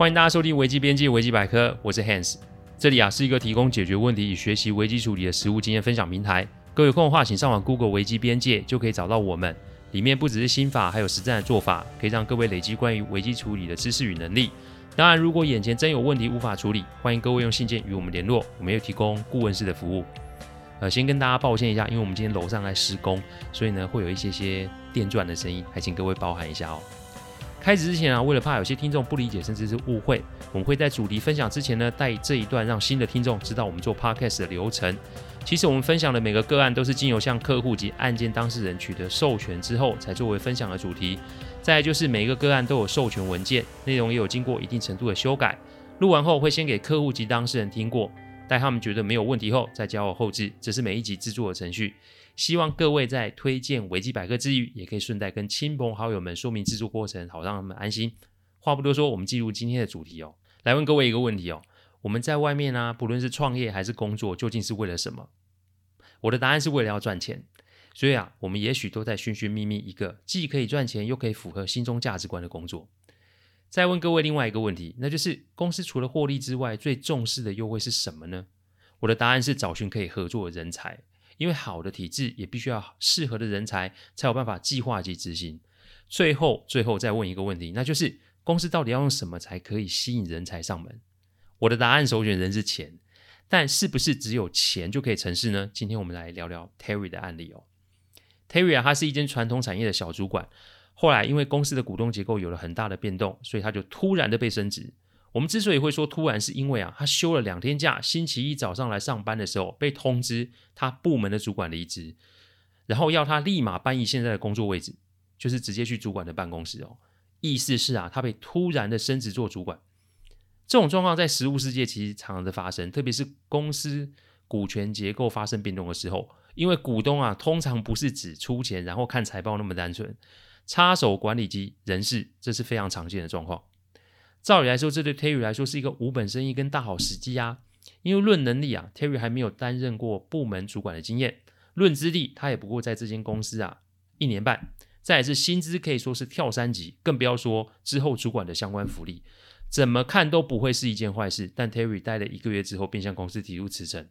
欢迎大家收听危机边界危机百科，我是 Hans。这里啊是一个提供解决问题与学习危机处理的实务经验分享平台。各位有空的话，请上网 Google 危机边界，就可以找到我们。里面不只是心法，还有实战的做法，可以让各位累积关于危机处理的知识与能力。当然，如果眼前真有问题无法处理，欢迎各位用信件与我们联络，我们有提供顾问式的服务。呃，先跟大家抱歉一下，因为我们今天楼上在施工，所以呢会有一些些电钻的声音，还请各位包涵一下哦。开始之前啊，为了怕有些听众不理解甚至是误会，我们会在主题分享之前呢，带这一段让新的听众知道我们做 podcast 的流程。其实我们分享的每个个案都是经由向客户及案件当事人取得授权之后，才作为分享的主题。再就是每一个个案都有授权文件，内容也有经过一定程度的修改。录完后会先给客户及当事人听过，待他们觉得没有问题后，再交我后置。这是每一集制作的程序。希望各位在推荐维基百科之余，也可以顺带跟亲朋好友们说明制作过程，好让他们安心。话不多说，我们进入今天的主题哦。来问各位一个问题哦：我们在外面啊，不论是创业还是工作，究竟是为了什么？我的答案是为了要赚钱。所以啊，我们也许都在寻寻觅觅一个既可以赚钱又可以符合心中价值观的工作。再问各位另外一个问题，那就是公司除了获利之外，最重视的又会是什么呢？我的答案是找寻可以合作的人才。因为好的体制也必须要适合的人才，才有办法计划及执行。最后，最后再问一个问题，那就是公司到底要用什么才可以吸引人才上门？我的答案首选人是钱，但是不是只有钱就可以成事呢？今天我们来聊聊 Terry 的案例哦。Terry 啊，他是一间传统产业的小主管，后来因为公司的股东结构有了很大的变动，所以他就突然的被升职。我们之所以会说突然，是因为啊，他休了两天假，星期一早上来上班的时候，被通知他部门的主管离职，然后要他立马搬移现在的工作位置，就是直接去主管的办公室哦。意思是啊，他被突然的升职做主管。这种状况在实物世界其实常常的发生，特别是公司股权结构发生变动的时候，因为股东啊，通常不是只出钱然后看财报那么单纯，插手管理及人事，这是非常常见的状况。照理来说，这对 Terry 来说是一个无本生意跟大好时机啊！因为论能力啊，Terry 还没有担任过部门主管的经验；论资历，他也不过在这间公司啊一年半。再来是薪资可以说是跳三级，更不要说之后主管的相关福利，怎么看都不会是一件坏事。但 Terry 待了一个月之后，便向公司提出辞呈。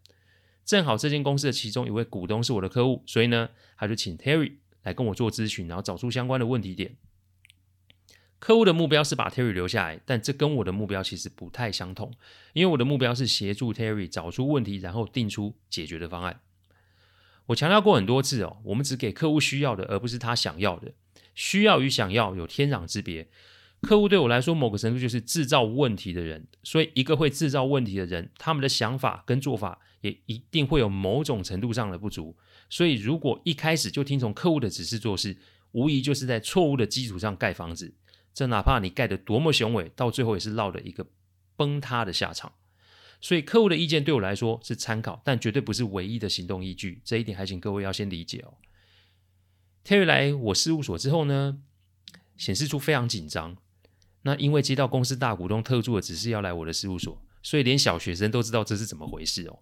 正好这间公司的其中一位股东是我的客户，所以呢，他就请 Terry 来跟我做咨询，然后找出相关的问题点。客户的目标是把 Terry 留下来，但这跟我的目标其实不太相同，因为我的目标是协助 Terry 找出问题，然后定出解决的方案。我强调过很多次哦，我们只给客户需要的，而不是他想要的。需要与想要有天壤之别。客户对我来说，某个程度就是制造问题的人，所以一个会制造问题的人，他们的想法跟做法也一定会有某种程度上的不足。所以如果一开始就听从客户的指示做事，无疑就是在错误的基础上盖房子。这哪怕你盖得多么雄伟，到最后也是落了一个崩塌的下场。所以客户的意见对我来说是参考，但绝对不是唯一的行动依据。这一点还请各位要先理解哦。Terry 来我事务所之后呢，显示出非常紧张。那因为接到公司大股东特助的指示要来我的事务所，所以连小学生都知道这是怎么回事哦。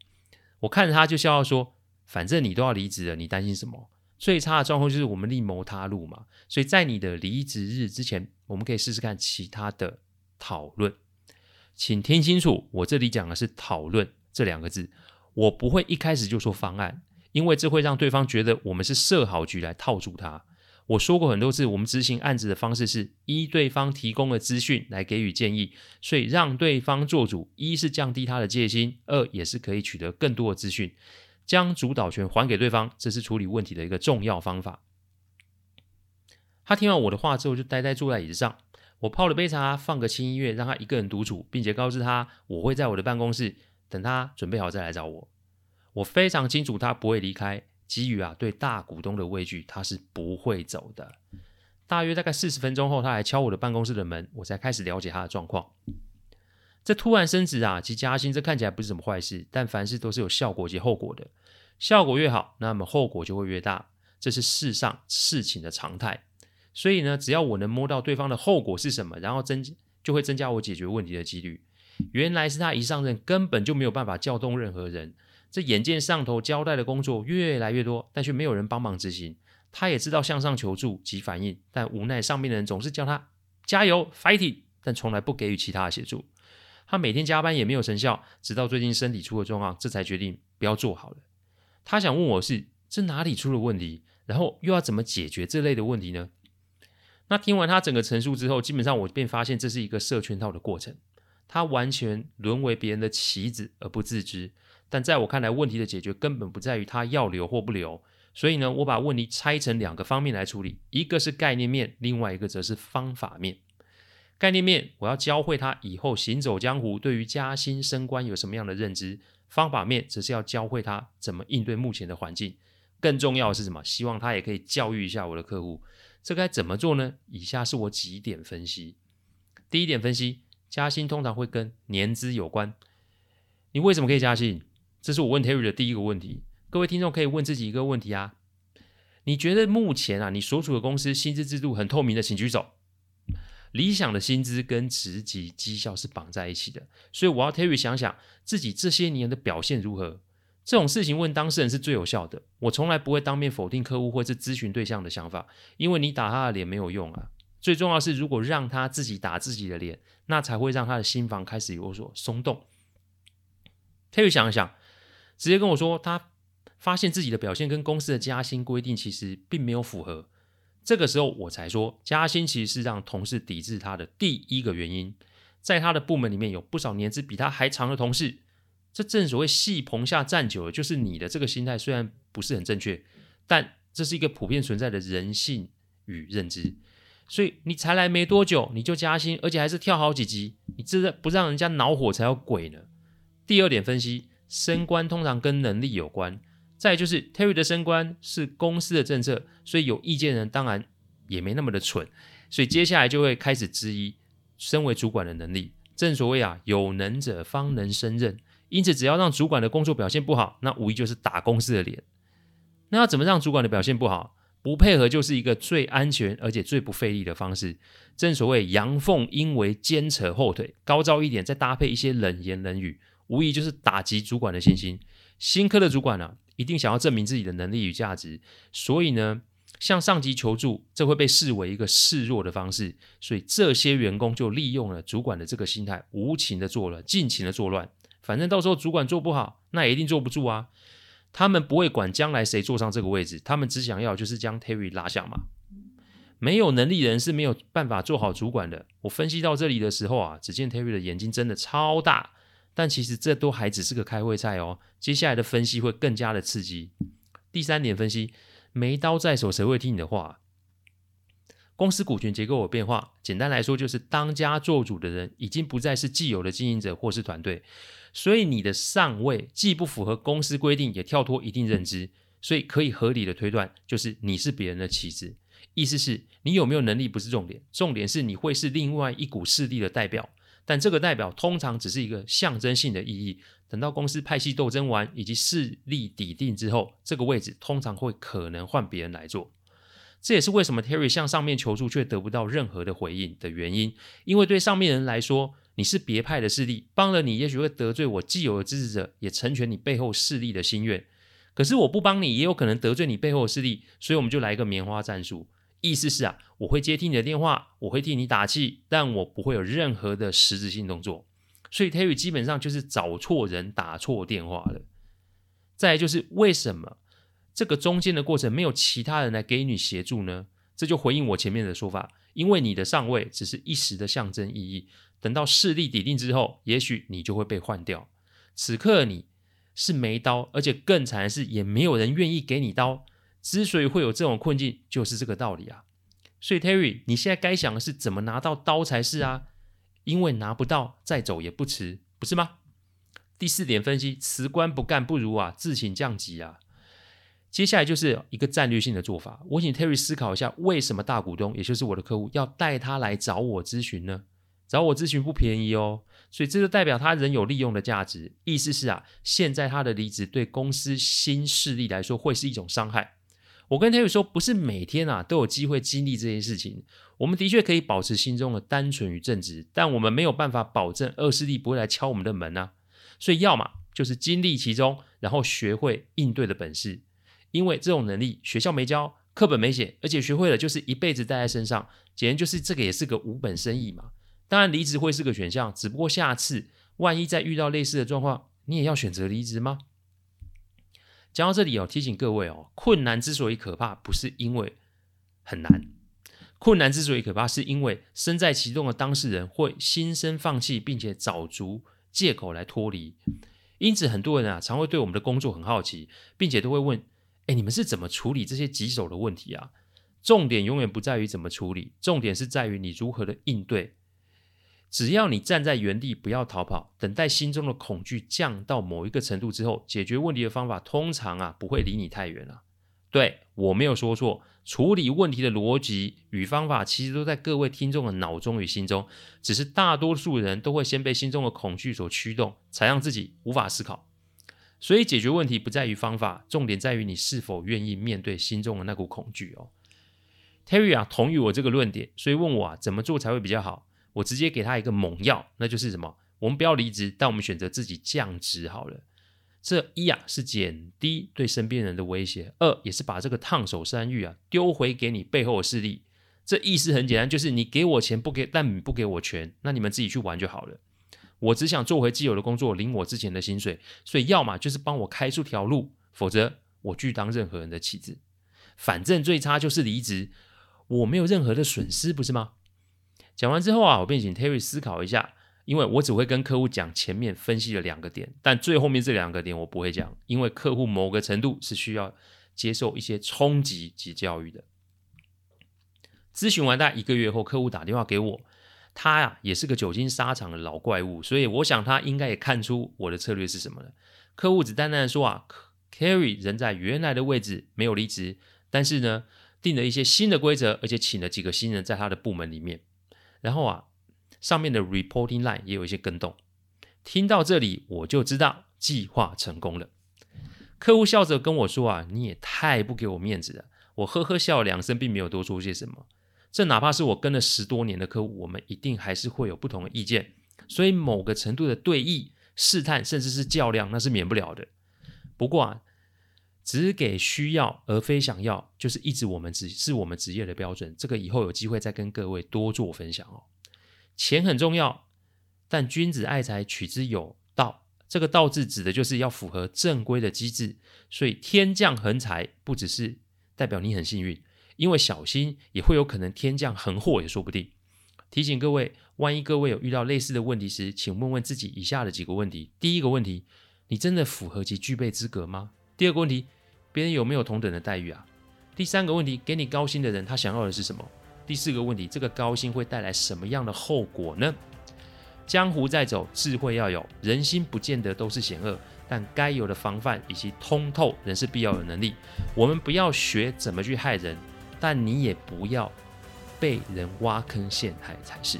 我看着他就笑笑说：“反正你都要离职了，你担心什么？”最差的状况就是我们另谋他路嘛，所以在你的离职日之前，我们可以试试看其他的讨论。请听清楚，我这里讲的是讨论这两个字，我不会一开始就说方案，因为这会让对方觉得我们是设好局来套住他。我说过很多次，我们执行案子的方式是依对方提供的资讯来给予建议，所以让对方做主，一是降低他的戒心，二也是可以取得更多的资讯。将主导权还给对方，这是处理问题的一个重要方法。他听完我的话之后，就呆呆坐在椅子上。我泡了杯茶，放个轻音乐，让他一个人独处，并且告知他我会在我的办公室等他准备好再来找我。我非常清楚他不会离开，基于啊对大股东的畏惧，他是不会走的。大约大概四十分钟后，他来敲我的办公室的门，我才开始了解他的状况。这突然升职啊及加薪，这看起来不是什么坏事，但凡事都是有效果及后果的。效果越好，那么后果就会越大，这是世上事情的常态。所以呢，只要我能摸到对方的后果是什么，然后增就会增加我解决问题的几率。原来是他一上任根本就没有办法叫动任何人，这眼见上头交代的工作越来越多，但却没有人帮忙执行。他也知道向上求助及反应，但无奈上面的人总是叫他加油 fighting。但从来不给予其他的协助。他每天加班也没有成效，直到最近身体出了状况，这才决定不要做好了。他想问我是这哪里出了问题，然后又要怎么解决这类的问题呢？那听完他整个陈述之后，基本上我便发现这是一个设圈套的过程。他完全沦为别人的棋子而不自知。但在我看来，问题的解决根本不在于他要留或不留。所以呢，我把问题拆成两个方面来处理，一个是概念面，另外一个则是方法面。概念面，我要教会他以后行走江湖，对于加薪升官有什么样的认知；方法面，则是要教会他怎么应对目前的环境。更重要的是什么？希望他也可以教育一下我的客户。这该怎么做呢？以下是我几点分析。第一点分析，加薪通常会跟年资有关。你为什么可以加薪？这是我问 Terry 的第一个问题。各位听众可以问自己一个问题啊：你觉得目前啊，你所处的公司薪资制度很透明的，请举手。理想的薪资跟职级绩效是绑在一起的，所以我要 Terry 想想自己这些年的表现如何。这种事情问当事人是最有效的。我从来不会当面否定客户或是咨询对象的想法，因为你打他的脸没有用啊。最重要是，如果让他自己打自己的脸，那才会让他的心房开始有所松动。他又想一想，直接跟我说，他发现自己的表现跟公司的加薪规定其实并没有符合。这个时候我才说，加薪其实是让同事抵制他的第一个原因。在他的部门里面有不少年资比他还长的同事，这正所谓戏棚下站久了，就是你的这个心态虽然不是很正确，但这是一个普遍存在的人性与认知。所以你才来没多久你就加薪，而且还是跳好几级，你这不让人家恼火才有鬼呢。第二点分析，升官通常跟能力有关。再就是 Terry 的升官是公司的政策，所以有意见人当然也没那么的蠢，所以接下来就会开始质疑身为主管的能力。正所谓啊，有能者方能升任，因此只要让主管的工作表现不好，那无疑就是打公司的脸。那要怎么让主管的表现不好？不配合就是一个最安全而且最不费力的方式。正所谓阳奉阴违，奸扯后腿，高招一点，再搭配一些冷言冷语，无疑就是打击主管的信心。新科的主管呢、啊？一定想要证明自己的能力与价值，所以呢，向上级求助，这会被视为一个示弱的方式。所以这些员工就利用了主管的这个心态，无情的作乱，尽情的作乱。反正到时候主管做不好，那也一定坐不住啊。他们不会管将来谁坐上这个位置，他们只想要就是将 Terry 拉下马。没有能力人是没有办法做好主管的。我分析到这里的时候啊，只见 Terry 的眼睛真的超大。但其实这都还只是个开胃菜哦，接下来的分析会更加的刺激。第三点分析，没刀在手，谁会听你的话？公司股权结构有变化，简单来说就是当家做主的人已经不再是既有的经营者或是团队，所以你的上位既不符合公司规定，也跳脱一定认知，所以可以合理的推断，就是你是别人的棋子。意思是你有没有能力不是重点，重点是你会是另外一股势力的代表。但这个代表通常只是一个象征性的意义。等到公司派系斗争完以及势力底定之后，这个位置通常会可能换别人来做。这也是为什么 Terry 向上面求助却得不到任何的回应的原因。因为对上面人来说，你是别派的势力，帮了你也许会得罪我既有的支持者，也成全你背后势力的心愿。可是我不帮你，也有可能得罪你背后势力，所以我们就来一个棉花战术。意思是啊，我会接听你的电话，我会替你打气，但我不会有任何的实质性动作。所以 Terry 基本上就是找错人，打错电话了。再就是为什么这个中间的过程没有其他人来给你协助呢？这就回应我前面的说法，因为你的上位只是一时的象征意义，等到势力底定之后，也许你就会被换掉。此刻你是没刀，而且更惨的是，也没有人愿意给你刀。之所以会有这种困境，就是这个道理啊。所以 Terry，你现在该想的是怎么拿到刀才是啊，因为拿不到再走也不迟，不是吗？第四点分析，辞官不干不如啊自请降级啊。接下来就是一个战略性的做法，我请 Terry 思考一下，为什么大股东，也就是我的客户，要带他来找我咨询呢？找我咨询不便宜哦，所以这就代表他仍有利用的价值。意思是啊，现在他的离职对公司新势力来说会是一种伤害。我跟 Terry 说，不是每天啊都有机会经历这件事情。我们的确可以保持心中的单纯与正直，但我们没有办法保证恶势力不会来敲我们的门啊。所以，要么就是经历其中，然后学会应对的本事。因为这种能力学校没教，课本没写，而且学会了就是一辈子带在身上。简直就是这个也是个无本生意嘛。当然离职会是个选项，只不过下次万一再遇到类似的状况，你也要选择离职吗？讲到这里哦，提醒各位哦，困难之所以可怕，不是因为很难，困难之所以可怕，是因为身在其中的当事人会心生放弃，并且找足借口来脱离。因此，很多人啊，常会对我们的工作很好奇，并且都会问：哎，你们是怎么处理这些棘手的问题啊？重点永远不在于怎么处理，重点是在于你如何的应对。只要你站在原地，不要逃跑，等待心中的恐惧降到某一个程度之后，解决问题的方法通常啊不会离你太远了。对，我没有说错，处理问题的逻辑与方法其实都在各位听众的脑中与心中，只是大多数人都会先被心中的恐惧所驱动，才让自己无法思考。所以解决问题不在于方法，重点在于你是否愿意面对心中的那股恐惧哦。Terry 啊，同意我这个论点，所以问我啊怎么做才会比较好。我直接给他一个猛药，那就是什么？我们不要离职，但我们选择自己降职好了。这一啊是减低对身边人的威胁，二也是把这个烫手山芋啊丢回给你背后的势力。这意思很简单，就是你给我钱不给，但你不给我权，那你们自己去玩就好了。我只想做回既有的工作，领我之前的薪水。所以要么就是帮我开出条路，否则我拒当任何人的棋子。反正最差就是离职，我没有任何的损失，不是吗？讲完之后啊，我便请 Terry 思考一下，因为我只会跟客户讲前面分析的两个点，但最后面这两个点我不会讲，因为客户某个程度是需要接受一些冲击及教育的。咨询完大概一个月后，客户打电话给我，他呀、啊、也是个久经沙场的老怪物，所以我想他应该也看出我的策略是什么了。客户只淡淡的说啊，Terry 仍在原来的位置，没有离职，但是呢，定了一些新的规则，而且请了几个新人在他的部门里面。然后啊，上面的 reporting line 也有一些更动。听到这里，我就知道计划成功了。客户笑着跟我说：“啊，你也太不给我面子了。”我呵呵笑两声，并没有多说些什么。这哪怕是我跟了十多年的客户，我们一定还是会有不同的意见。所以某个程度的对弈、试探，甚至是较量，那是免不了的。不过啊，只给需要而非想要，就是一直我们职是我们职业的标准。这个以后有机会再跟各位多做分享哦。钱很重要，但君子爱财，取之有道。这个“道”字指的就是要符合正规的机制。所以天降横财，不只是代表你很幸运，因为小心也会有可能天降横祸也说不定。提醒各位，万一各位有遇到类似的问题时，请问问自己以下的几个问题：第一个问题，你真的符合及具备资格吗？第二个问题。别人有没有同等的待遇啊？第三个问题，给你高薪的人，他想要的是什么？第四个问题，这个高薪会带来什么样的后果呢？江湖在走，智慧要有，人心不见得都是险恶，但该有的防范以及通透仍是必要的能力。我们不要学怎么去害人，但你也不要被人挖坑陷害才是。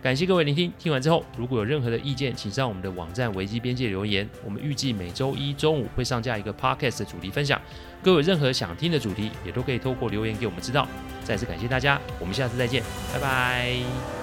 感谢各位聆听，听完之后如果有任何的意见，请上我们的网站维基边界留言。我们预计每周一中午会上架一个 podcast 的主题分享，各位有任何想听的主题，也都可以透过留言给我们知道。再次感谢大家，我们下次再见，拜拜。